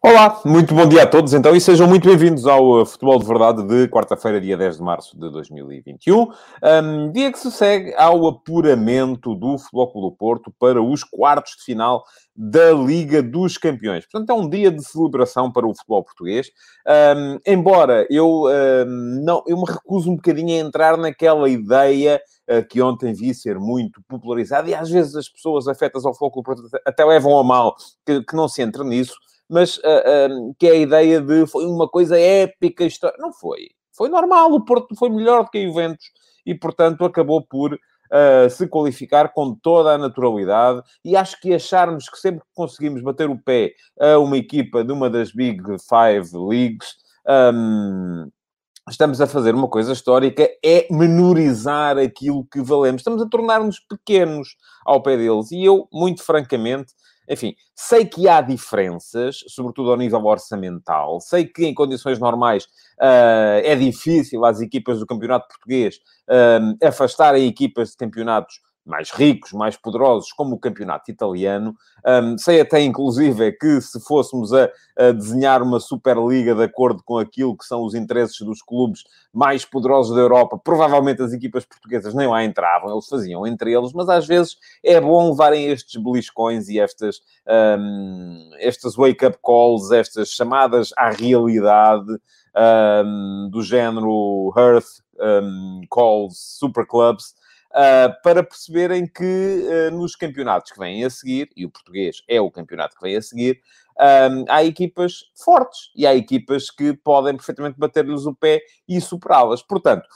Olá, muito bom dia a todos então e sejam muito bem-vindos ao uh, Futebol de Verdade de quarta-feira, dia 10 de março de 2021. Um, dia que se segue ao apuramento do Futebol Clube do Porto para os quartos de final da Liga dos Campeões. Portanto, é um dia de celebração para o futebol português. Um, embora eu, um, não, eu me recuso um bocadinho a entrar naquela ideia uh, que ontem vi ser muito popularizada e às vezes as pessoas afetas ao futebol Clube Porto até levam a mal que, que não se entre nisso mas uh, que é a ideia de foi uma coisa épica. História. Não foi. Foi normal. O Porto foi melhor do que a Juventus e, portanto, acabou por uh, se qualificar com toda a naturalidade. E acho que acharmos que sempre que conseguimos bater o pé a uma equipa de uma das Big Five Leagues. Um, estamos a fazer uma coisa histórica, é menorizar aquilo que valemos. Estamos a tornar-nos pequenos ao pé deles. E eu, muito francamente, enfim, sei que há diferenças, sobretudo ao nível orçamental. Sei que em condições normais uh, é difícil às equipas do campeonato português uh, afastarem equipas de campeonatos mais ricos, mais poderosos, como o campeonato italiano. Um, sei até, inclusive, que se fôssemos a, a, desenhar uma Superliga de acordo com aquilo que são os interesses dos clubes mais poderosos da Europa, provavelmente as equipas portuguesas nem lá entravam, eles faziam entre eles, mas às vezes é bom levarem estes beliscões e estas, um, estas wake-up calls, estas chamadas à realidade um, do género Earth Calls Super Clubs, Uh, para perceberem que uh, nos campeonatos que vêm a seguir, e o português é o campeonato que vem a seguir, um, há equipas fortes e há equipas que podem perfeitamente bater-lhes o pé e superá-las. Portanto,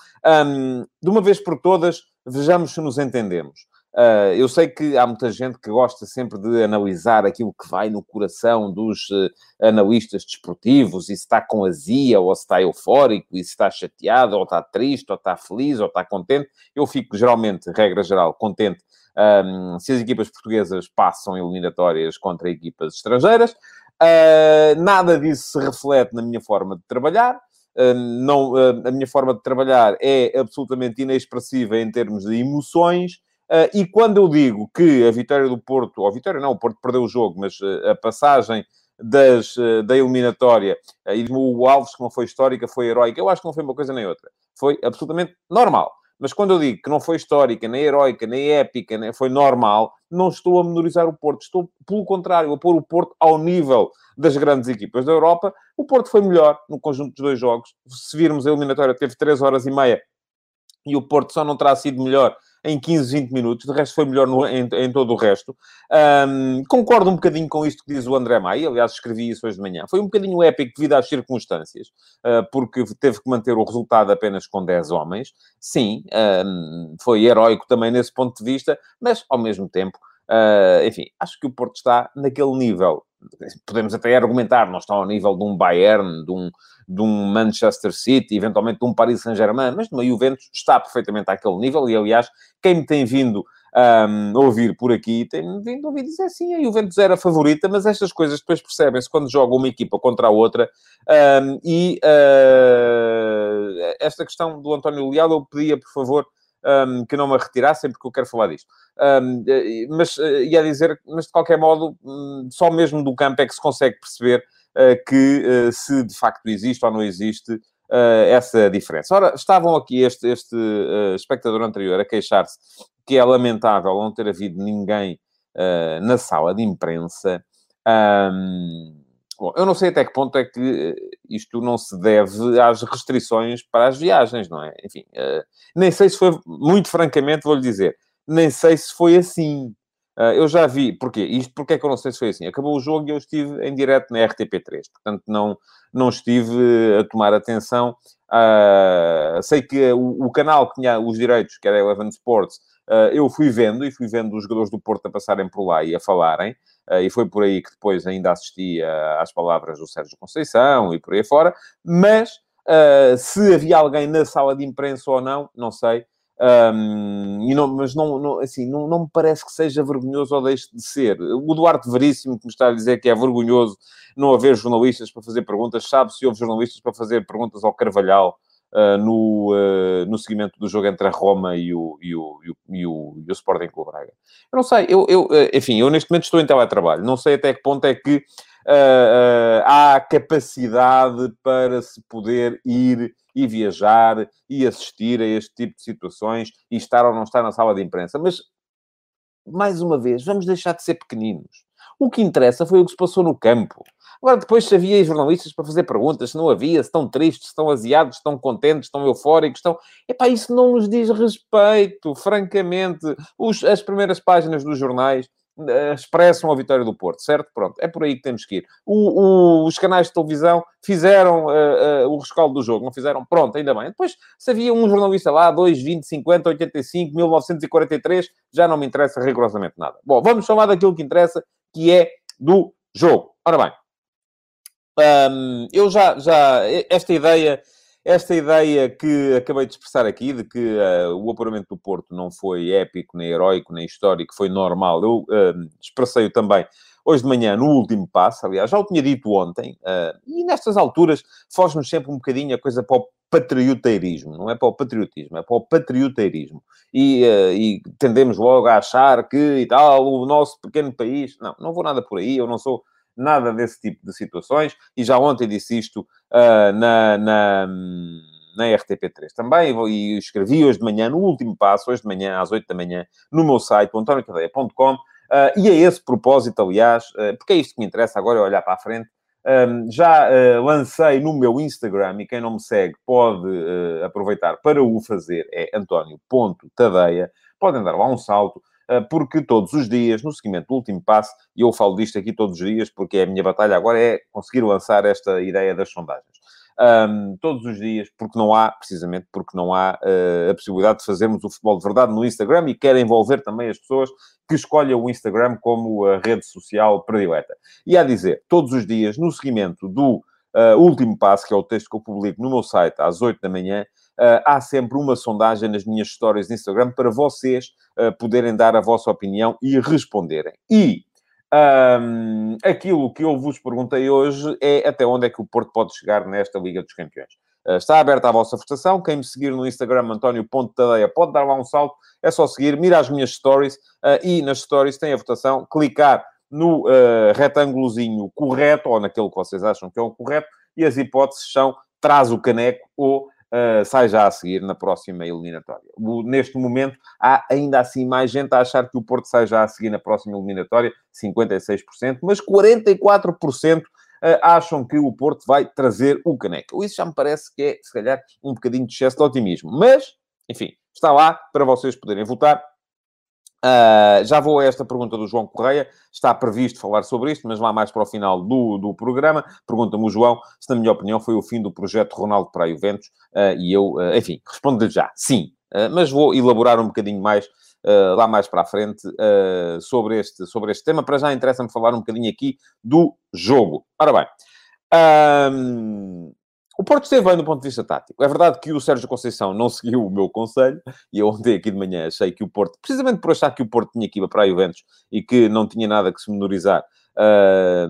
um, de uma vez por todas, vejamos se nos entendemos. Uh, eu sei que há muita gente que gosta sempre de analisar aquilo que vai no coração dos uh, analistas desportivos, e se está com azia, ou se está eufórico, e se está chateado, ou está triste, ou está feliz, ou está contente. Eu fico, geralmente, regra geral, contente um, se as equipas portuguesas passam eliminatórias contra equipas estrangeiras. Uh, nada disso se reflete na minha forma de trabalhar. Uh, não, uh, a minha forma de trabalhar é absolutamente inexpressiva em termos de emoções. Uh, e quando eu digo que a vitória do Porto, ou a vitória não, o Porto perdeu o jogo, mas uh, a passagem das, uh, da eliminatória, e o Alves, que não foi histórica, foi heróica, eu acho que não foi uma coisa nem outra. Foi absolutamente normal. Mas quando eu digo que não foi histórica, nem heróica, nem épica, nem foi normal, não estou a menorizar o Porto. Estou, pelo contrário, a pôr o Porto ao nível das grandes equipas da Europa. O Porto foi melhor no conjunto dos dois jogos. Se virmos a eliminatória, teve 3 horas e meia e o Porto só não terá sido melhor em 15, 20 minutos, de resto foi melhor no, em, em, todo o resto. Um, concordo um bocadinho com isto que diz o André Maia, aliás, escrevi isso hoje de manhã. Foi um bocadinho épico devido às circunstâncias, uh, porque teve que manter o resultado apenas com 10 homens. Sim, um, foi heróico também nesse ponto de vista, mas ao mesmo tempo, uh, enfim, acho que o Porto está naquele nível. Podemos até argumentar, não está ao nível de um Bayern, de um, de um Manchester City, eventualmente de um Paris Saint-Germain, mas de uma Juventus está perfeitamente àquele nível, e aliás, quem me tem vindo um, ouvir por aqui, tem vindo ouvir dizer sim, a Juventus era a favorita, mas estas coisas depois percebem-se quando joga uma equipa contra a outra, um, e uh, esta questão do António Leal, eu pedia, por favor, um, que não me retirassem, porque eu quero falar disto. Um, mas uh, ia dizer, mas de qualquer modo, um, só mesmo do campo é que se consegue perceber uh, que uh, se de facto existe ou não existe essa diferença. Ora, estavam aqui este, este espectador anterior a queixar-se que é lamentável não ter havido ninguém na sala de imprensa. Um, Bom, eu não sei até que ponto é que eh, isto não se deve às restrições para as viagens, não é? Enfim, uh, nem sei se foi, muito francamente, vou-lhe dizer, nem sei se foi assim. Uh, eu já vi, porquê? Isto porque é que eu não sei se foi assim? Acabou o jogo e eu estive em direto na RTP3, portanto não, não estive a tomar atenção. Uh, sei que o, o, canal que tinha os direitos, que era Eleven Sports, eu fui vendo e fui vendo os jogadores do Porto a passarem por lá e a falarem. Eh, e foi por aí que depois ainda assisti às palavras do Sérgio Conceição e por aí fora, mas uh, se havia alguém na sala de imprensa ou não, não sei. Um, e não, mas não, não, assim, não, não me parece que seja vergonhoso ou deixe de ser. O Duarte Veríssimo, que me está a dizer que é vergonhoso não haver jornalistas para fazer perguntas, sabe se houve jornalistas para fazer perguntas ao Carvalhal uh, no, uh, no seguimento do jogo entre a Roma e o, e o, e o, e o, e o Sporting Clube Braga. Eu não sei, eu, eu, enfim, eu neste momento estou em teletrabalho, não sei até que ponto é que há capacidade para se poder ir e viajar e assistir a este tipo de situações e estar ou não estar na sala de imprensa, mas mais uma vez, vamos deixar de ser pequeninos. O que interessa foi o que se passou no campo. Agora, depois, se havia jornalistas para fazer perguntas, se não havia, se estão tristes, se estão aziados, se estão contentes, se estão eufóricos, estão... Epá, isso não nos diz respeito, francamente. Os, as primeiras páginas dos jornais uh, expressam a vitória do Porto, certo? Pronto, é por aí que temos que ir. O, o, os canais de televisão fizeram uh, uh, o rescaldo do jogo, não fizeram? Pronto, ainda bem. Depois, se havia um jornalista lá, 2, 20, 50, 85, 1943, já não me interessa rigorosamente nada. Bom, vamos falar daquilo que interessa, que é do jogo. Ora bem, um, eu já, já, esta ideia, esta ideia que acabei de expressar aqui, de que uh, o apuramento do Porto não foi épico, nem heróico, nem histórico, foi normal, eu uh, expressei-o também hoje de manhã, no último passo, aliás, já o tinha dito ontem, uh, e nestas alturas foge-nos sempre um bocadinho a coisa para o patrioteirismo, não é para o patriotismo, é para o patrioteirismo. E, uh, e, tendemos logo a achar que e tal, o nosso pequeno país. Não, não vou nada por aí, eu não sou nada desse tipo de situações, e já ontem disse isto uh, na, na, na RTP3 também, e escrevi hoje de manhã, no último passo, hoje de manhã, às 8 da manhã, no meu site, antoniocadeia.com, uh, e a esse propósito, aliás, uh, porque é isto que me interessa agora, é olhar para a frente, um, já uh, lancei no meu Instagram e quem não me segue pode uh, aproveitar para o fazer, é António.tadeia. Podem dar lá um salto. Eh, porque todos os dias, no seguimento do último passo, e eu falo disto aqui todos os dias, porque é a minha batalha agora é conseguir lançar esta ideia das sondagens. Um, todos os dias, porque não há, precisamente porque não há uh, a possibilidade de fazermos o futebol de verdade no Instagram e quer envolver também as pessoas que escolhem o Instagram como a rede social predileta. E a dizer, todos os dias, no seguimento do uh, último passo, que é o texto que eu publico no meu site às 8 da manhã, uh, há sempre uma sondagem nas minhas histórias de Instagram para vocês uh, poderem dar a vossa opinião e responderem. E um, aquilo que eu vos perguntei hoje é até onde é que o Porto pode chegar nesta Liga dos Campeões. Está aberta a vossa votação. Quem me seguir no Instagram, António.tadeia, pode dar lá um salto. É só seguir, mira as minhas stories uh, e nas stories tem a votação. Clicar no uh, retângulozinho correto ou naquele que vocês acham que é o correto e as hipóteses são traz o caneco ou uh, sai já a seguir na próxima eliminatória. O, neste momento, há ainda assim mais gente a achar que o Porto sai já a seguir na próxima eliminatória, 56%, mas 44% Uh, acham que o Porto vai trazer o caneco. Isso já me parece que é, se calhar, um bocadinho de excesso de otimismo. Mas, enfim, está lá para vocês poderem votar. Uh, já vou a esta pergunta do João Correia. Está previsto falar sobre isto, mas lá mais para o final do, do programa. Pergunta-me o João se, na minha opinião, foi o fim do projeto Ronaldo para a Juventus. Uh, e eu, uh, enfim, respondo-lhe já, sim. mas vou elaborar um bocadinho mais lá mais para a frente sobre, este, sobre este tema. Para já interessa-me falar um bocadinho aqui do jogo. Ora bem. Um, o Porto esteve bem do ponto de vista tático. É verdade que o Sérgio Conceição não seguiu o meu conselho, e eu ontem aqui de manhã achei que o Porto, precisamente por achar que o Porto tinha ir para a Juventus e que não tinha nada que se menorizar, uh,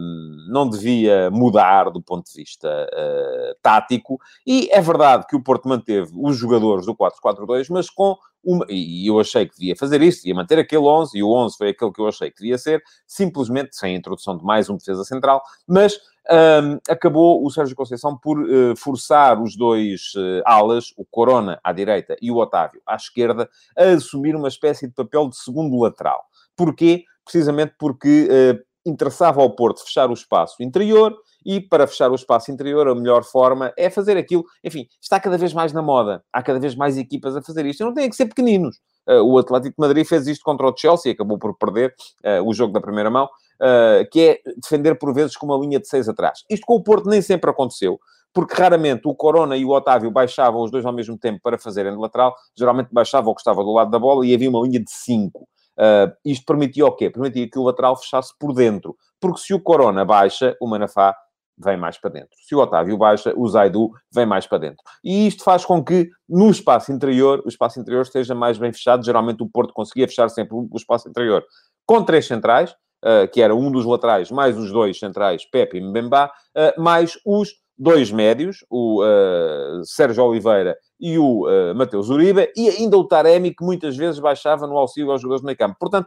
não devia mudar do ponto de vista uh, tático. E é verdade que o Porto manteve os jogadores do 4-4-2, mas com uma, e eu achei que devia fazer isso, devia manter aquele 11, e o 11 foi aquele que eu achei que devia ser, simplesmente sem a introdução de mais um defesa central, mas um, acabou o Sérgio Conceição por uh, forçar os dois uh, alas, o Corona à direita e o Otávio à esquerda, a assumir uma espécie de papel de segundo lateral. Porquê? Precisamente porque uh, interessava ao Porto fechar o espaço interior e para fechar o espaço interior, a melhor forma é fazer aquilo. Enfim, está cada vez mais na moda. Há cada vez mais equipas a fazer isto. Não tem que ser pequeninos. Uh, o Atlético de Madrid fez isto contra o Chelsea, acabou por perder uh, o jogo da primeira mão, uh, que é defender por vezes com uma linha de seis atrás. Isto com o Porto nem sempre aconteceu, porque raramente o Corona e o Otávio baixavam os dois ao mesmo tempo para fazerem de lateral, geralmente baixava o que estava do lado da bola e havia uma linha de cinco. Uh, isto permitia o quê? Permitia que o lateral fechasse por dentro. Porque se o Corona baixa, o Manafá vem mais para dentro. Se o Otávio baixa, o Zaidu vem mais para dentro. E isto faz com que, no espaço interior, o espaço interior esteja mais bem fechado. Geralmente o Porto conseguia fechar sempre o espaço interior com três centrais, que era um dos laterais, mais os dois centrais, Pepe e Mbemba, uh, mais os dois médios, o uh, Sérgio Oliveira e o Mateus Uribe, e ainda o Taremi, que muitas vezes baixava no auxílio aos jogadores do meio campo. Portanto,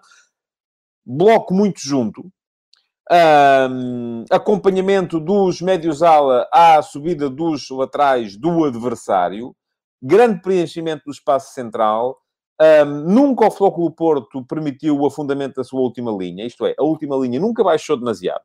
bloco muito junto, um, acompanhamento dos médios-ala à subida dos laterais do adversário, grande preenchimento do espaço central. Um, nunca o Flóculo Porto permitiu o afundamento da sua última linha, isto é, a última linha nunca baixou demasiado,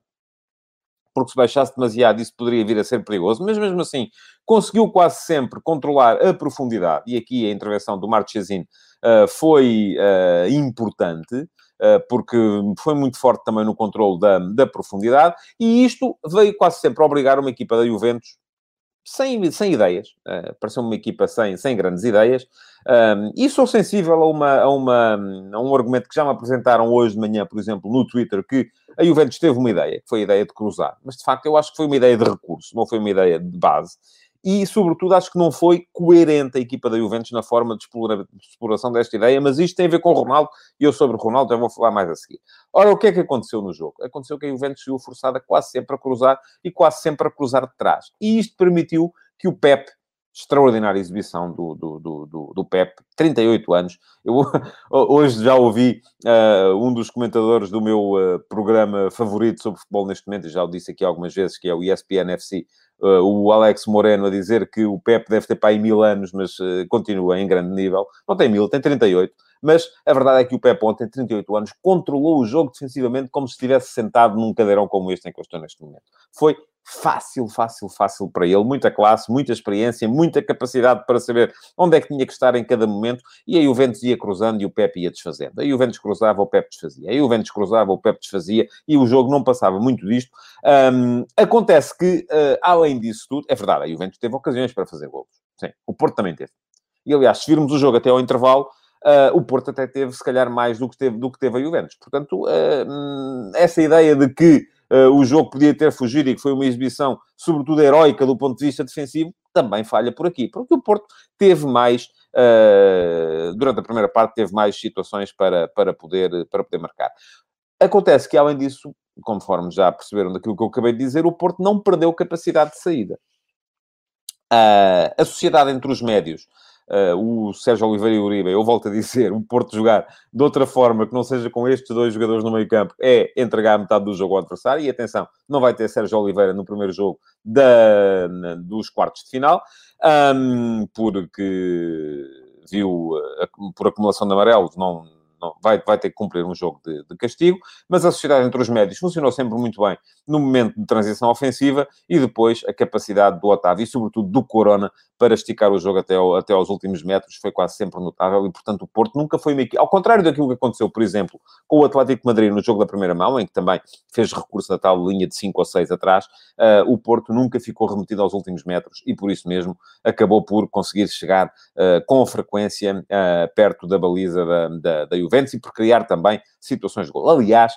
porque se baixasse demasiado isso poderia vir a ser perigoso, mas mesmo assim conseguiu quase sempre controlar a profundidade, e aqui a intervenção do Marchesin uh, foi uh, importante. Eh, porque foi muito forte também no controle da, da profundidade, e isto veio quase sempre obrigar uma equipa da Juventus sem, sem ideias, uh, pareceu uma equipa sem, sem grandes ideias, um, e sou sensível a, uma, a, uma, a um argumento que já me apresentaram hoje de manhã, por exemplo, no Twitter, que a Juventus teve uma ideia, que foi a ideia de cruzar, mas de facto eu acho que foi uma ideia de recurso, não foi uma ideia de base, e, sobretudo, acho que não foi coerente a equipa da Juventus na forma de exploração desta ideia, mas isto tem a ver com o Ronaldo, e eu sobre o Ronaldo já vou falar mais a seguir. Ora, o que é que aconteceu no jogo? Aconteceu que a Juventus se forçada quase sempre a cruzar, e quase sempre a cruzar de trás. E isto permitiu que o Pep, extraordinária exibição do, do, do, do, Pep, 38 anos. Eu hoje já ouvi uh, um dos comentadores do meu uh, programa favorito sobre futebol neste momento, já o disse aqui algumas vezes, que é o ESPN FC, uh, o Alex Moreno a dizer que o Pep deve ter para aí mil anos, mas uh, continua em grande nível. Não tem mil, tem 38. Mas a verdade é que o Pep ontem, 38 anos, controlou o jogo defensivamente como se estivesse sentado num cadeirão como este em que eu estou neste momento. Foi fácil, fácil, fácil para ele. Muita classe, muita experiência, muita capacidade para saber onde é que tinha que estar em cada momento. E aí o Ventos ia cruzando e o Pepe ia desfazendo. Aí o Ventos cruzava, o Pepe desfazia. Aí o Ventos cruzava, o Pepe desfazia. E o jogo não passava muito disto. Um, acontece que, uh, além disso tudo, é verdade, aí o Ventos teve ocasiões para fazer gols. Sim, o Porto também teve. E, aliás, se virmos o jogo até ao intervalo, Uh, o Porto até teve, se calhar, mais do que teve, do que teve a Juventus. Portanto, uh, essa ideia de que uh, o jogo podia ter fugido e que foi uma exibição, sobretudo heroica do ponto de vista defensivo, também falha por aqui. Porque o Porto teve mais, uh, durante a primeira parte, teve mais situações para, para, poder, para poder marcar. Acontece que, além disso, conforme já perceberam daquilo que eu acabei de dizer, o Porto não perdeu capacidade de saída. Uh, a sociedade entre os médios uh, o Sérgio Oliveira e o Uribe, eu volto a dizer, o Porto jogar de outra forma que não seja com estes dois jogadores no meio campo é entregar metade do jogo ao adversário. E atenção, não vai ter Sérgio Oliveira no primeiro jogo da, dos quartos de final, um, porque viu, eh, por acumulação de amarelos, não não, vai, vai ter que cumprir um jogo de, de, castigo, mas a sociedade entre os médios funcionou sempre muito bem no momento de transição ofensiva e depois a capacidade do Otávio e, sobretudo, do Corona para esticar o jogo até, ao, até aos últimos metros foi quase sempre notável e, portanto, o Porto nunca foi uma equipe... Ao contrário daquilo que aconteceu, por exemplo, com o Atlético de Madrid no jogo da primeira mão, em que também fez recurso da tal linha de 5 ou 6 atrás, uh, o Porto nunca ficou remetido aos últimos metros e, por isso mesmo, acabou por conseguir chegar uh, com frequência uh, perto da baliza da, da, da Juventus e por criar também situações de gol. Aliás,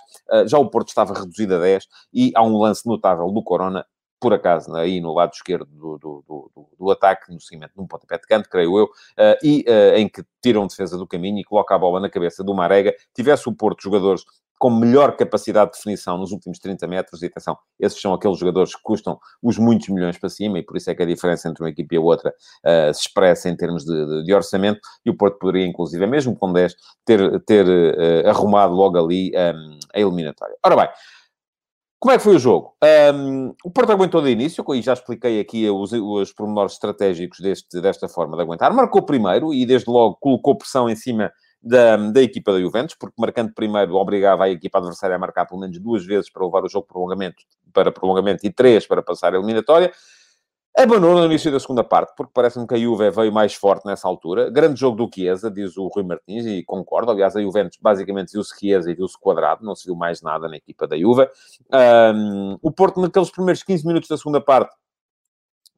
já o Porto estava reduzido a 10 e há um lance notável do Corona por acaso, aí no lado esquerdo do, do, do, do ataque, no seguimento de um pontapé de canto, creio eu, uh, e uh, em que tiram defesa do caminho e coloca a bola na cabeça do Marega, tivesse o Porto jogadores com melhor capacidade de definição nos últimos 30 metros, e atenção, esses são aqueles jogadores que custam os muitos milhões para cima, e por isso é que a diferença entre uma equipe e a outra uh, se expressa em termos de, de, de, orçamento, e o Porto poderia, inclusive, mesmo com 10, ter, ter uh, arrumado logo ali um, a eliminatória. Ora bem, como é que foi o jogo? Um, o Porto aguentou de início, e já expliquei aqui os, os pormenores estratégicos deste, desta forma de aguentar. Marcou primeiro e, desde logo, colocou pressão em cima da, da equipa da Juventus, porque marcando primeiro obrigava a equipa adversária a marcar pelo menos duas vezes para levar o jogo prolongamento, para prolongamento e três para passar a eliminatória. Abandonou no início da segunda parte, porque parece-me que a Juve veio mais forte nessa altura. Grande jogo do Chiesa, diz o Rui Martins, e concordo. Aliás, a Juventus basicamente viu-se Chiesa e viu-se quadrado, não se viu mais nada na equipa da Juve. Um, o Porto, naqueles primeiros 15 minutos da segunda parte,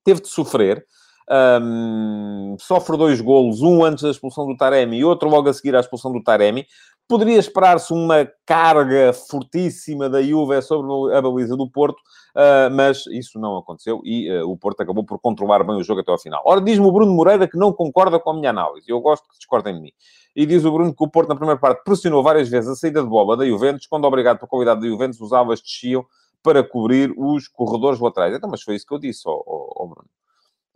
teve de sofrer. Um, sofre dois golos, um antes da expulsão do Taremi e outro logo a seguir à expulsão do Taremi. Poderia esperar-se uma carga fortíssima da Juve sobre a baliza do Porto, uh, mas isso não aconteceu e uh, o Porto acabou por controlar bem o jogo até ao final. Ora, diz-me o Bruno Moreira que não concorda com a minha análise. Eu gosto que discordem de mim. E diz o Bruno que o Porto, na primeira parte, pressionou várias vezes a saída de bola da Juventus, quando, obrigado pela qualidade da Juventus, os alvas desciam para cobrir os corredores laterais. Então, mas foi isso que eu disse ao, Bruno.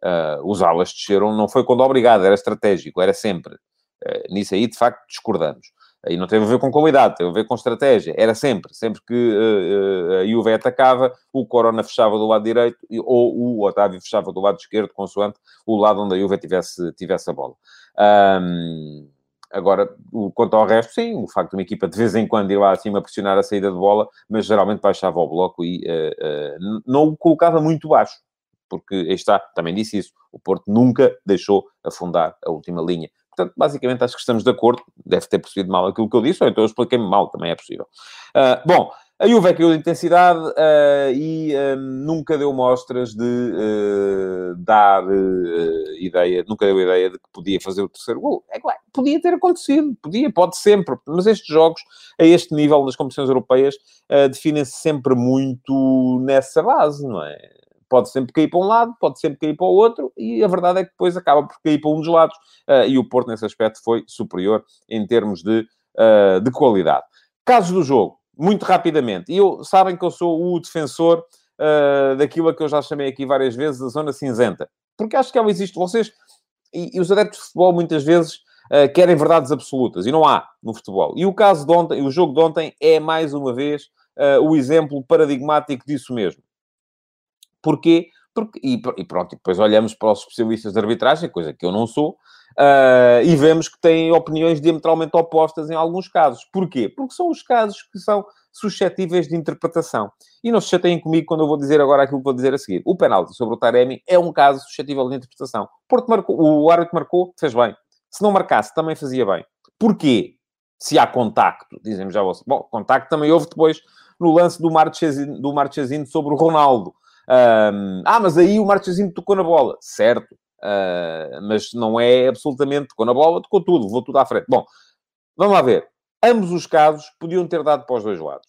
Uh, os alas desceram, não foi quando obrigado, era estratégico, era sempre. Uh, nisso aí, de facto, discordamos. Aí não teve a ver com qualidade, teve a ver com estratégia. Era sempre. Sempre que uh, a Juve atacava, o Corona fechava do lado direito ou o Otávio fechava do lado esquerdo, consoante o lado onde a Juve tivesse, tivesse a bola. Um, agora, quanto ao resto, sim, o facto de uma equipa de vez em quando ir lá acima pressionar a saída de bola, mas geralmente baixava o bloco e uh, uh, não o colocava muito baixo. Porque, aí está, também disse isso, o Porto nunca deixou afundar a última linha. Portanto, basicamente, acho que estamos de acordo. Deve ter percebido mal aquilo que eu disse, ou então eu expliquei-me mal, também é possível. Uh, bom, a Juve caiu de intensidade uh, e uh, nunca deu mostras de dar ideia, nunca deu ideia de que podia fazer o terceiro gol. É claro, podia ter acontecido, podia, pode sempre, mas estes jogos, a este nível nas competições europeias, definem-se sempre muito nessa base, não é? Pode sempre cair para um lado, pode sempre cair para o outro, e a verdade é que depois acaba por cair para um dos lados, uh, e o Porto, nesse aspecto, foi superior em termos de, uh, de qualidade. Casos do jogo, muito rapidamente, e eu, sabem que eu sou o defensor uh, daquilo que eu já chamei aqui várias vezes, a zona cinzenta, porque acho que ela existe, vocês, e, e os adeptos de futebol muitas vezes querem verdades absolutas, e não há no futebol. E o caso de ontem, o jogo de ontem é, mais uma vez, o exemplo paradigmático disso mesmo. Porquê? Porque, e, e pronto, depois olhamos para os especialistas de arbitragem, coisa que eu não sou, uh, e vemos que têm opiniões diametralmente opostas em alguns casos. Porquê? Porque são os casos que são suscetíveis de interpretação. E não se chateiem comigo quando eu vou dizer agora aquilo que vou dizer a seguir. O penalti sobre o Taremi é um caso suscetível de interpretação. Porto marcou, o árbitro marcou, fez bem. Se não marcasse, também fazia bem. Porquê? Se há contacto, dizem-me já vocês. Bom, contacto também houve depois no lance do Marchesino, do Marchesino sobre o Ronaldo. Um, ah, mas aí o Marchezinho tocou na bola. Certo. Uh, mas não é absolutamente tocou na bola, tocou tudo, levou tudo à frente. Bom, vamos lá ver. Ambos os casos podiam ter dado para os dois lados.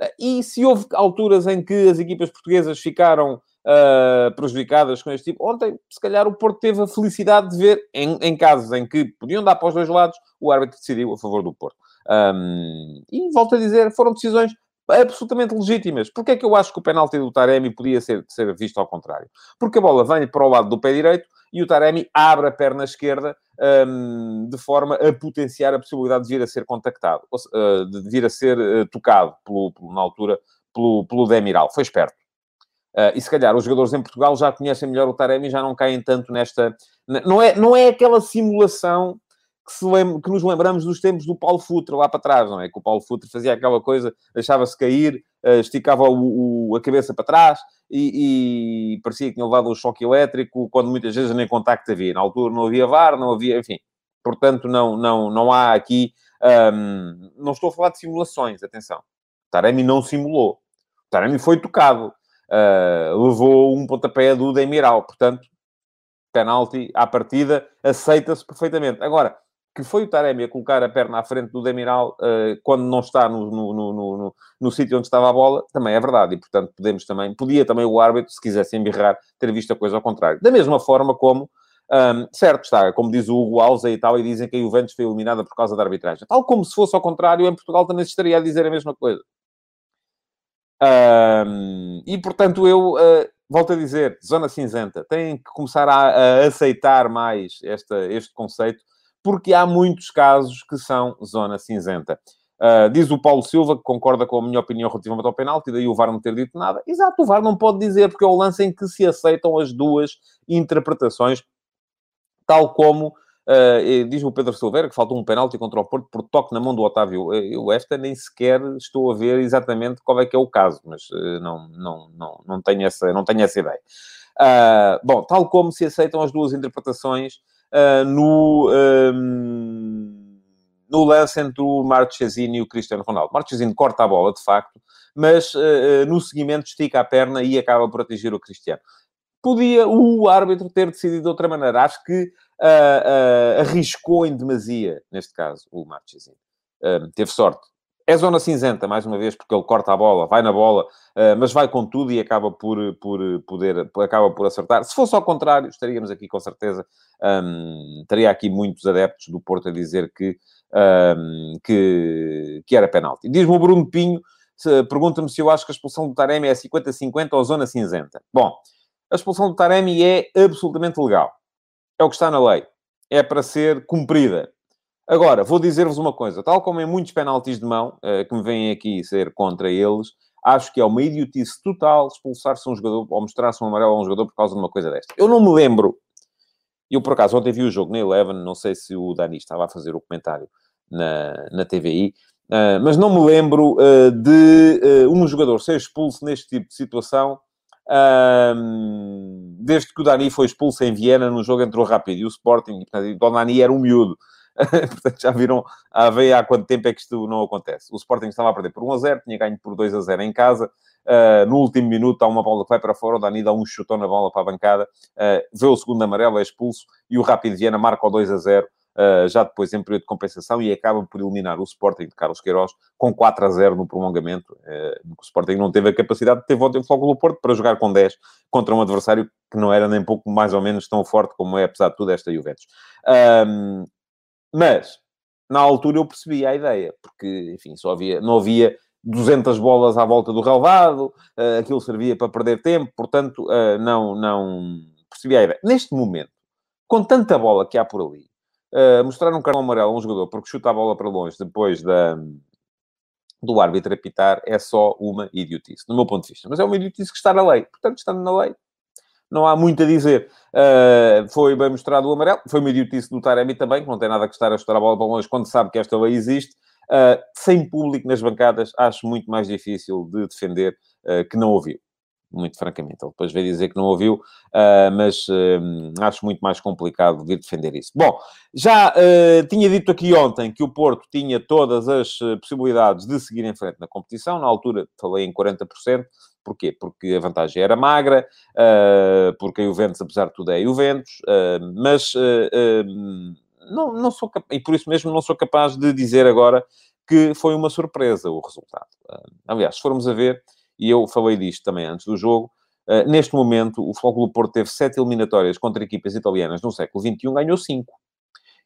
Uh, e se houve alturas em que as equipas portuguesas ficaram uh, prejudicadas com este tipo, ontem, se calhar, o Porto teve a felicidade de ver, em, em casos em que podiam dar para os dois lados, o árbitro decidiu a favor do Porto. Um, e volto a dizer, foram decisões absolutamente legítimas. Porquê é que eu acho que o penalti do Taremi podia ser, ser visto ao contrário? Porque a bola vem para o lado do pé direito e o Taremi abre a perna esquerda um, de forma a potenciar a possibilidade de vir a ser contactado, uh, de vir a ser uh, tocado, pelo, pelo, na altura, pelo, pelo Demiral. Foi esperto. Uh, e se calhar os jogadores em Portugal já conhecem melhor o Taremi e já não caem tanto nesta... Não é, não é aquela simulação que, se que nos lembramos dos tempos do Paulo Futre lá para trás, não é? Que o Paulo Futre fazia aquela coisa, deixava-se cair, uh, esticava o, o, a cabeça para trás e, e, parecia que tinha levado um choque elétrico, quando muitas vezes nem contacto havia. Na altura não havia VAR, não havia, enfim. Portanto, não, não, não há aqui... Um, não estou a falar de simulações, atenção. Taremi não simulou. Taremi foi tocado. Uh, levou um pontapé do Demiral. Portanto, penalti à partida, aceita-se perfeitamente. Agora, que foi o Taremi a colocar a perna à frente do Demiral uh, quando não está no, no, no, no, no sítio onde estava a bola, também é verdade. E, portanto, podemos também, podia também o árbitro, se quisesse embirrar, ter visto a coisa ao contrário. Da mesma forma como, um, certo está, como diz o Hugo Alves e tal, e dizem que a Juventus foi eliminada por causa da arbitragem. Tal como se fosse ao contrário, em Portugal também se estaria a dizer a mesma coisa. Um, e, portanto, eu... Uh, volto a dizer, zona cinzenta, têm que começar a, a aceitar mais esta, este conceito porque há muitos casos que são zona cinzenta. Uh, diz o Paulo Silva que concorda com a minha opinião relativamente ao penalti, daí o VAR não ter dito nada. Exato, o VAR não pode dizer, porque é o lance em que se aceitam as duas interpretações, tal como uh, diz o Pedro Silveira que faltou um penalti contra o Porto por toque na mão do Otávio. Eu esta nem sequer estou a ver exatamente qual é que é o caso, mas uh, não, não, não, não, tenho essa, não tenho essa ideia. Uh, bom, tal como se aceitam as duas interpretações uh, no, um, no lance entre o Marchesini e o Cristiano Ronaldo. Marchesini corta a bola, de facto, mas uh, no seguimento estica a perna e acaba por atingir o Cristiano. Podia o árbitro ter decidido de outra maneira. Acho que uh, arriscou em demasia, neste caso, o Marchesini. teve sorte é zona cinzenta, mais uma vez, porque ele corta a bola, vai na bola, uh, mas vai com tudo e acaba por, por poder, acaba por acertar. Se fosse ao contrário, estaríamos aqui com certeza, um, teria aqui muitos adeptos do Porto a dizer que, um, que, que era penalti. Diz-me o Bruno Pinho Pergunta-me se eu acho que a expulsão do Taremi é 50-50 ou zona cinzenta. Bom, a expulsão do Taremi é absolutamente legal. É o que está na lei. É para ser cumprida. Agora, vou dizer-vos uma coisa. Tal como em muitos penaltis de mão, uh, que me vêm aqui ser contra eles, acho que é uma idiotice total expulsar-se um jogador ou mostrar-se um amarelo a um jogador por causa de uma coisa desta. Eu não me lembro. Eu, por acaso, ontem vi o jogo na Eleven, não sei se o Dani estava a fazer o comentário na, na TVI, uh, eh, mas não me lembro uh, de um jogador ser expulso neste tipo de situação desde que o Dani foi expulso em Viena no jogo entre o e o Sporting, portanto, o Dani era um miúdo. Portanto, já viram a ver há quanto tempo é que isto não acontece. O Sporting estava a perder por 1 a 0, tinha ganho por 2 a 0 em casa. Uh, no último minuto há uma bola que vai para fora, o Dani dá um chutão na bola para a bancada, uh, vê o segundo amarelo, é expulso, e o Rapid Viena marca o 2 a 0 uh, já depois em período de compensação e acaba por eliminar o Sporting de Carlos Queiroz com 4 a 0 no prolongamento. Uh, o Sporting não teve a capacidade de ter volta em do Porto para jogar com 10 contra um adversário que não era nem pouco mais ou menos tão forte como é, apesar de tudo, esta Juventus. Um, mas, na altura eu percebi a ideia, porque, enfim, só havia, não havia 200 bolas à volta do relvado, uh, aquilo servia para perder tempo, portanto, uh, não, não percebi a ideia. Neste momento, com tanta bola que há por ali, uh, mostrar um cartão amarelo a um jogador porque chuta a bola para longe depois da, do árbitro apitar é só uma idiotice, no meu ponto de vista. Mas é uma idiotice que está na lei. Portanto, estando na lei, não há muito a dizer. Uh, foi bem mostrado o amarelo. Foi uma idiotice do Taremi também, que não tem nada que estar a chutar a bola para longe quando sabe que esta lei existe. Uh, sem público nas bancadas, acho muito mais difícil de defender uh, que não ouviu muito francamente. Ele depois veio dizer que não ouviu, mas acho muito mais complicado vir defender isso. Bom, já tinha dito aqui ontem que o Porto tinha todas as possibilidades de seguir em frente na competição. Na altura falei em 40%. Porquê? Porque a vantagem era magra, porque a Juventus, apesar de tudo, é a Juventus, mas não, não sou e por isso mesmo não sou capaz de dizer agora que foi uma surpresa o resultado. aliás, se formos a ver, e eu falei disto também antes do jogo, uh, neste momento o Futebol Clube Porto teve sete eliminatórias contra equipas italianas no século XXI, ganhou cinco.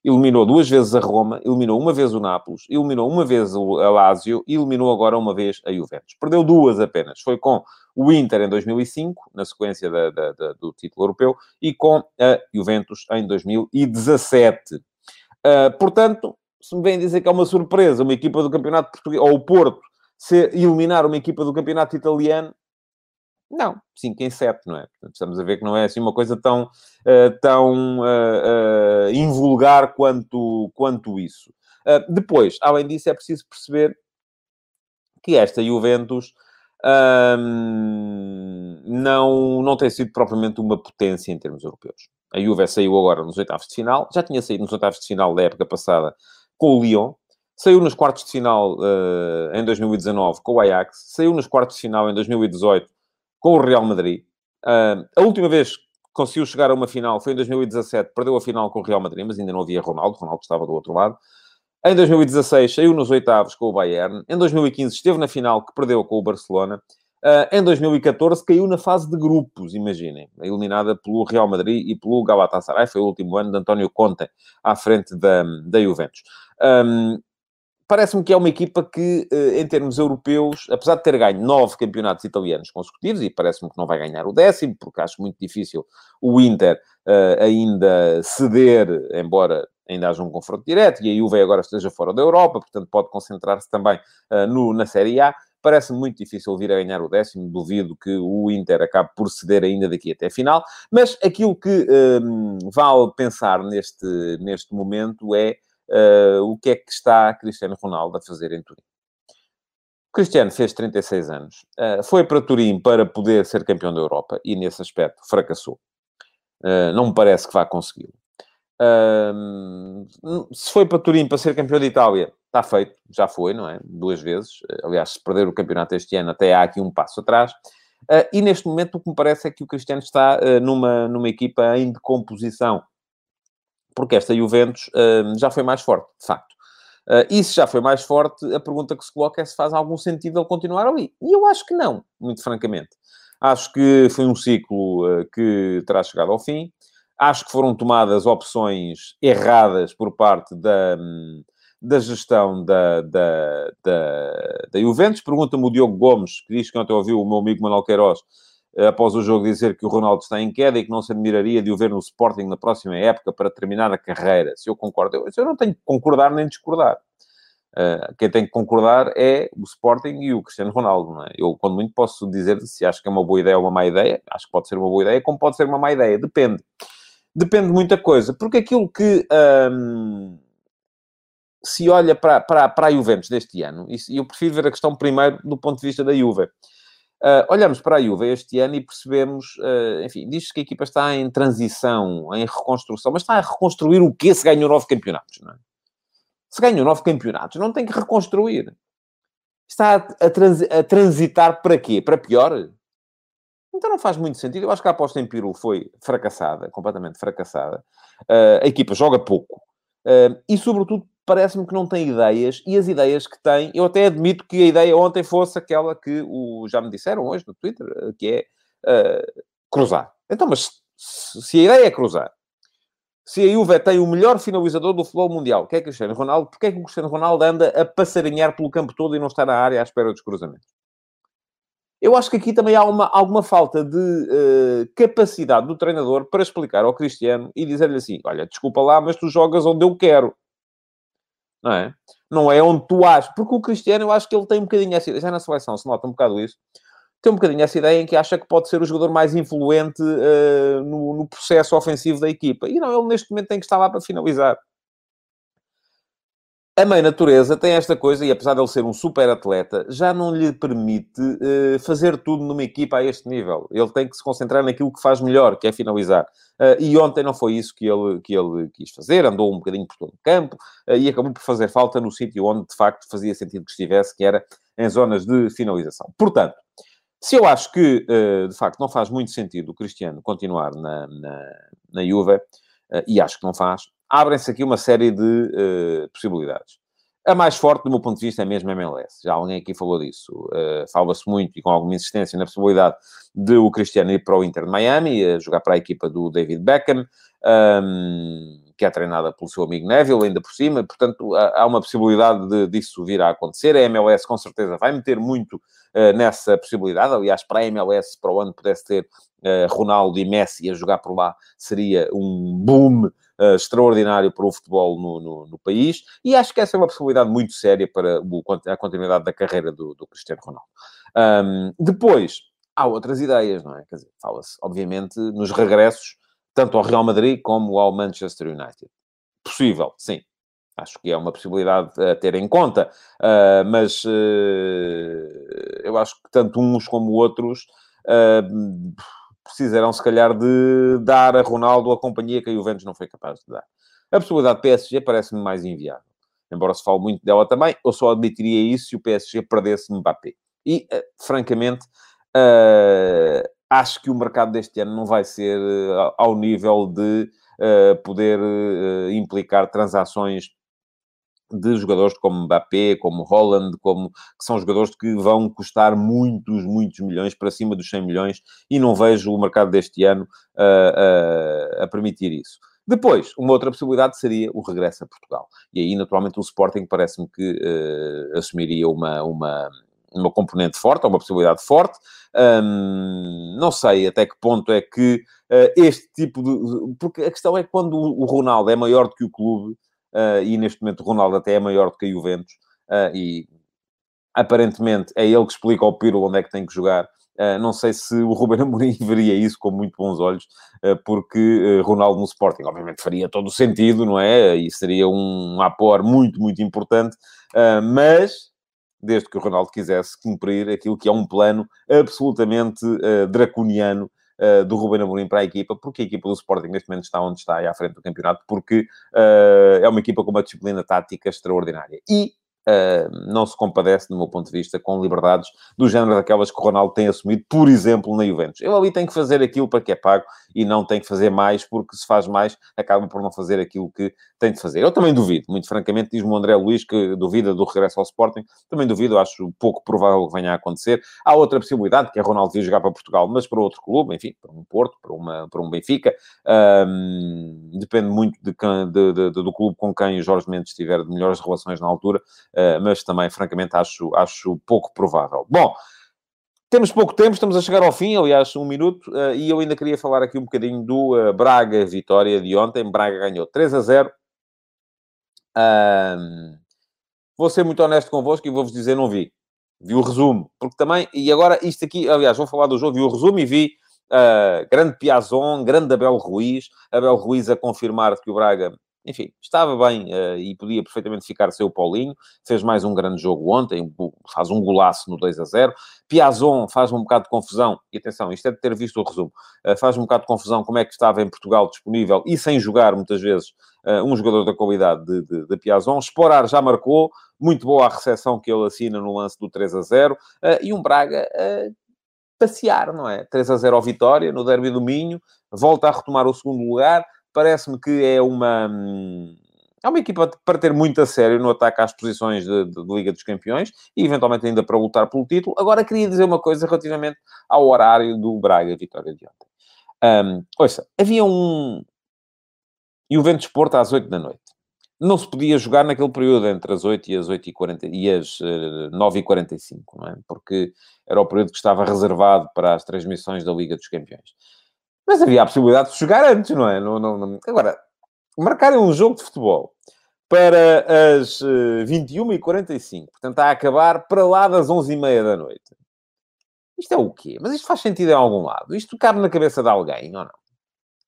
Eliminou duas vezes a Roma, eliminou uma vez o Nápoles, eliminou uma vez o Lazio e eliminou agora uma vez a Juventus. Perdeu duas apenas. Foi com o Inter em 2005, na sequência da, da, da, do título europeu, e com a Juventus em 2017. Uh, eh, portanto, se me vem dizer que é uma surpresa uma equipa do Campeonato Português, ou o Porto, se eliminar uma equipa do campeonato italiano, não, 5 em 7, não é? Portanto, estamos a ver que não é assim uma coisa tão, uh, tão uh, uh, invulgar quanto, quanto isso. depois, além disso, é preciso perceber que esta Juventus um, não, não tem sido propriamente uma potência em termos europeus. A Juve saiu agora nos oitavos de final, já tinha saído nos oitavos de final da época passada com o Lyon, Saiu nos quartos de final em 2019 com o Ajax, saiu nos quartos de final em 2018 com o Real Madrid. Uh, a última vez que conseguiu chegar a uma final foi em 2017, perdeu a final com o Real Madrid, mas ainda não havia Ronaldo, Ronaldo estava do outro lado. Em 2016 saiu nos oitavos com o Bayern. Em 2015 esteve na final que perdeu com o Barcelona. Uh, em 2014 caiu na fase de grupos, imaginem, eliminada pelo Real Madrid e pelo Galatasaray. Foi o último ano de António Conte à frente da, da Juventus. Um, parece-me que é uma equipa que, eh, em termos europeus, apesar de ter ganho nove campeonatos italianos consecutivos, e parece-me que não vai ganhar o décimo, porque acho muito difícil o Inter uh, ainda ceder, embora ainda haja um confronto direto, e a Juve agora esteja fora da Europa, portanto pode concentrar-se também uh, no, na Série A. Parece-me muito difícil vir a ganhar o décimo, duvido que o Inter acabe por ceder ainda daqui até a final, mas aquilo que um, vale pensar neste, neste momento é uh, o que é que está Cristiano Ronaldo a fazer em Turim. Cristiano fez 36 anos, uh, foi para Turim para poder ser campeão da Europa e, nesse aspecto, fracassou. Uh, não me parece que vá consegui-lo. se foi para Turim para ser campeão de Itália, está feito, já foi, não é? Duas vezes. aliás, se perder o campeonato este ano, até há aqui um passo atrás. E neste momento o que me parece é que o Cristiano está numa, numa equipa em decomposição porque esta Juventus uh, já foi mais forte, de facto. Uh, e se já foi mais forte, a pergunta que se coloca é se faz algum sentido ele continuar ali. E eu acho que não, muito francamente. Acho que foi um ciclo uh, que terá chegado ao fim. Acho que foram tomadas opções erradas por parte da, da gestão da, da, da, da Juventus. Pergunta-me o Diogo Gomes, que diz que ontem ouviu o meu amigo Manuel Queiroz, após o jogo, dizer que o Ronaldo está em queda e que não se admiraria de o ver no Sporting na próxima época para terminar a carreira. Se eu concordo, eu, eu não tenho que concordar nem discordar. Uh, quem tem que concordar é o Sporting e o Cristiano Ronaldo, é? Eu, quando muito, posso dizer se acho que é uma boa ideia ou uma má ideia. Acho que pode ser uma boa ideia, como pode ser uma má ideia. Depende. Depende de muita coisa. Porque aquilo que... Um se olha para, para, para a Juventus deste ano, e eu prefiro ver a questão primeiro do ponto de vista da Juve. Uh, olhamos para a Juve este ano e percebemos, uh, enfim, diz-se que a equipa está em transição, em reconstrução, mas está a reconstruir o quê se ganhou nove campeonatos, não é? Se ganhou nove campeonatos, não tem que reconstruir. Está a, a, trans, a transitar para quê? Para pior? Então não faz muito sentido. Eu acho que a aposta em Peru foi fracassada, completamente fracassada. Uh, a equipa joga pouco. e, sobretudo, parece-me que não tem ideias, e as ideias que tem, eu até admito que a ideia ontem fosse aquela que o, já me disseram hoje no Twitter, eh, que é uh, cruzar. Então, mas se a ideia é cruzar, se a Juve tem o melhor finalizador do futebol mundial, que é Cristiano Ronaldo, porquê é que o Cristiano Ronaldo anda a passarinhar pelo campo todo e não está na área à espera dos cruzamentos? Eu acho que aqui também há uma, alguma falta de uh, capacidade do treinador para explicar ao Cristiano e dizer-lhe assim: olha, desculpa lá, mas tu jogas onde eu quero não é? Não é onde tu achas. Porque o Cristiano, eu acho que ele tem um bocadinho essa ideia. Já na seleção se nota um bocado isso. Tem um bocadinho essa ideia em que acha que pode ser o jogador mais influente uh, no, no, processo ofensivo da equipa. E não, ele neste momento tem que estar lá para finalizar a mãe natureza tem esta coisa, e apesar de ele ser um super atleta, já não lhe permite uh, fazer tudo numa equipa a este nível. Ele tem que se concentrar naquilo que faz melhor, que é finalizar. Uh, e ontem não foi isso que ele, que ele quis fazer, andou um bocadinho por todo o campo uh, e acabou por fazer falta no sítio onde de facto fazia sentido que estivesse, que era em zonas de finalização. Portanto, se eu acho que de facto não faz muito sentido o Cristiano continuar na, na, na Juve, e acho que não faz, abrem-se aqui uma série de uh, possibilidades. A mais forte, do meu ponto de vista, é mesmo a MLS. Já alguém aqui falou disso. Uh, Fala-se muito e com alguma insistência na possibilidade de o Cristiano ir para o Inter de Miami, jogar para a equipa do David Beckham, um, que é treinada pelo seu amigo Neville, ainda por cima. Portanto, há uma possibilidade de, disso vir a acontecer. A MLS, com certeza, vai meter muito uh, nessa possibilidade. Aliás, para a MLS, para o ano, pudesse ter Ronaldo e Messi a jogar por lá, seria um boom uh, extraordinário para o futebol no, no, no, país, e acho que essa é uma possibilidade muito séria para o, a continuidade da carreira do, do Cristiano Ronaldo. Um, depois, há outras ideias, não é? Quer dizer, fala-se, obviamente, nos regressos, tanto ao Real Madrid como ao Manchester United. Possível, sim. Acho que é uma possibilidade a ter em conta, uh, mas uh, eu acho que tanto uns como outros uh, precisarão, se calhar, de dar a Ronaldo a companhia que a Juventus não foi capaz de dar. A possibilidade de PSG parece-me mais inviável. Embora se fale muito dela também, eu só admitiria isso se o PSG perdesse Mbappé. E, uh, francamente, uh, acho que o mercado deste ano não vai ser uh, ao nível de poder implicar transações de jogadores como Mbappé, como Holland, como, que são jogadores que vão custar muitos, muitos milhões, para cima dos 100 milhões, e não vejo o mercado deste ano uh, a permitir isso. Depois, uma outra possibilidade seria o regresso a Portugal. E aí, naturalmente, o Sporting parece-me que uh, assumiria uma, uma, uma componente forte, ou uma possibilidade forte. Um, não sei até que ponto é que uh, este tipo de... Porque a questão é que quando o Ronaldo é maior do que o clube, e neste momento o Ronaldo até é maior do que a Juventus, uh, e aparentemente é ele que explica ao Piro onde é que tem que jogar. Uh, não sei se o Ruben Amorim veria isso com muito bons olhos, porque Ronaldo no Sporting, obviamente, faria todo o sentido, não é? E seria um apoio muito, muito importante, mas desde que o Ronaldo quisesse cumprir aquilo que é um plano absolutamente draconiano uh, do Ruben Amorim para a equipa, porque a equipa do Sporting neste momento está onde está, à frente do campeonato, porque uh, é uma equipa com uma disciplina tática extraordinária. E uh, não se compadece, do meu ponto de vista, com liberdades do género daquelas que o Ronaldo tem assumido, por exemplo, na Juventus. Ele ali tem que fazer aquilo para que é pago e não tem que fazer mais, porque se faz mais, acaba por não fazer aquilo que tem de fazer. Eu também duvido, muito francamente, diz-me o André Luiz que duvida do regresso ao Sporting. Também duvido, acho pouco provável que venha a acontecer. Há outra possibilidade, que é Ronaldo vir jogar para Portugal, mas para outro clube, enfim, para um Porto, para, uma, para um Benfica. Um, depende muito de, de, de, do clube com quem Jorge Mendes tiver de melhores relações na altura, mas também, francamente, acho, acho pouco provável. Bom, temos pouco tempo, estamos a chegar ao fim, aliás, um minuto, uh, e eu ainda queria falar aqui um bocadinho do uh, Braga-Vitória de ontem. Braga ganhou 3 a 0. Um, vou ser muito honesto convosco e vou-vos dizer, não vi. Vi o resumo, porque também, e agora isto aqui, aliás, vou falar do jogo, vi o resumo e vi uh, grande Piazon, grande Abel Ruiz, Abel Ruiz a confirmar que o Braga enfim, estava bem uh, e podia perfeitamente ficar seu Paulinho. Fez mais um grande jogo ontem, faz um golaço no 2 a 0. Piazon faz um bocado de confusão, e atenção, isto é de ter visto o resumo, uh, faz um bocado de confusão como é que estava em Portugal disponível e sem jogar muitas vezes uh, um jogador da qualidade de, de, de Piazon. Sporar já marcou, muito boa a recepção que ele assina no lance do 3 a 0. e um Braga passear, não é? 3 a 0 ao Vitória, no derby do Minho, volta a retomar o segundo lugar parece-me que é uma. Hum, é uma equipa para ter muito a sério no ataque às posições de, de, de, Liga dos Campeões e eventualmente ainda para lutar pelo título. Agora queria dizer uma coisa relativamente ao horário do Braga Vitória de ontem. Um, ouça, havia um Juventus Porto às 8 da noite. Não se podia jogar naquele período entre as 8 e as 8 e, 40, e as uh, 9 e 45, não é? Porque era o período que estava reservado para as transmissões da Liga dos Campeões. Mas havia a possibilidade de jogar antes, não é? Não, não, não... Agora, marcarem um jogo de futebol para as uh, eh, 21h45, portanto, a acabar para lá das 11h30 da noite. Isto é o quê? Mas isto faz sentido em algum lado? Isto cabe na cabeça de alguém ou não?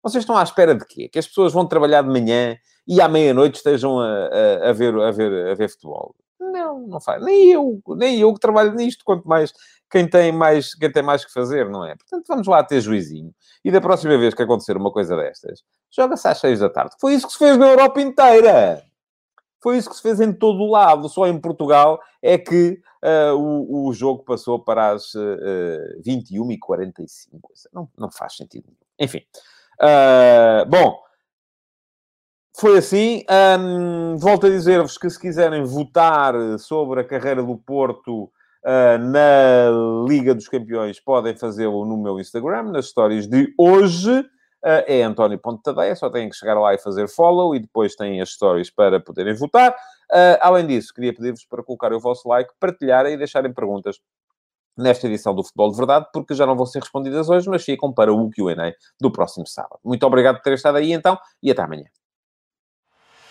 Vocês estão à espera de quê? Que as pessoas vão trabalhar de manhã e à meia-noite estejam a, a, a, ver, a, ver, a ver futebol? Não, não faz. Nem eu, nem eu que trabalho nisto, quanto mais quem tem mais, quem tem mais que fazer, não é? Portanto, vamos lá ter juizinho. E da próxima vez que acontecer uma coisa destas, joga-se às seis da tarde. Foi isso que se fez na Europa inteira. Foi isso que se fez em todo o lado. Só em Portugal é que uh, o, o jogo passou para as uh, uh 21h45. Não, não faz sentido nenhum. Enfim. Uh, bom, foi assim. Um, volto a dizer-vos que se quiserem votar sobre a carreira do Porto uh, na Liga dos Campeões, podem fazê-lo no meu Instagram, nas histórias de hoje. Uh, é António Ponte Tadeia, só têm que chegar lá e fazer follow e depois têm as stories para poderem votar. Uh, além disso, queria pedir-vos para colocarem o vosso like, partilharem e deixarem perguntas nesta edição do Futebol de Verdade, porque já não vão ser respondidas hoje, mas ficam para o Q&A do próximo sábado. Muito obrigado por terem estado aí então e até amanhã.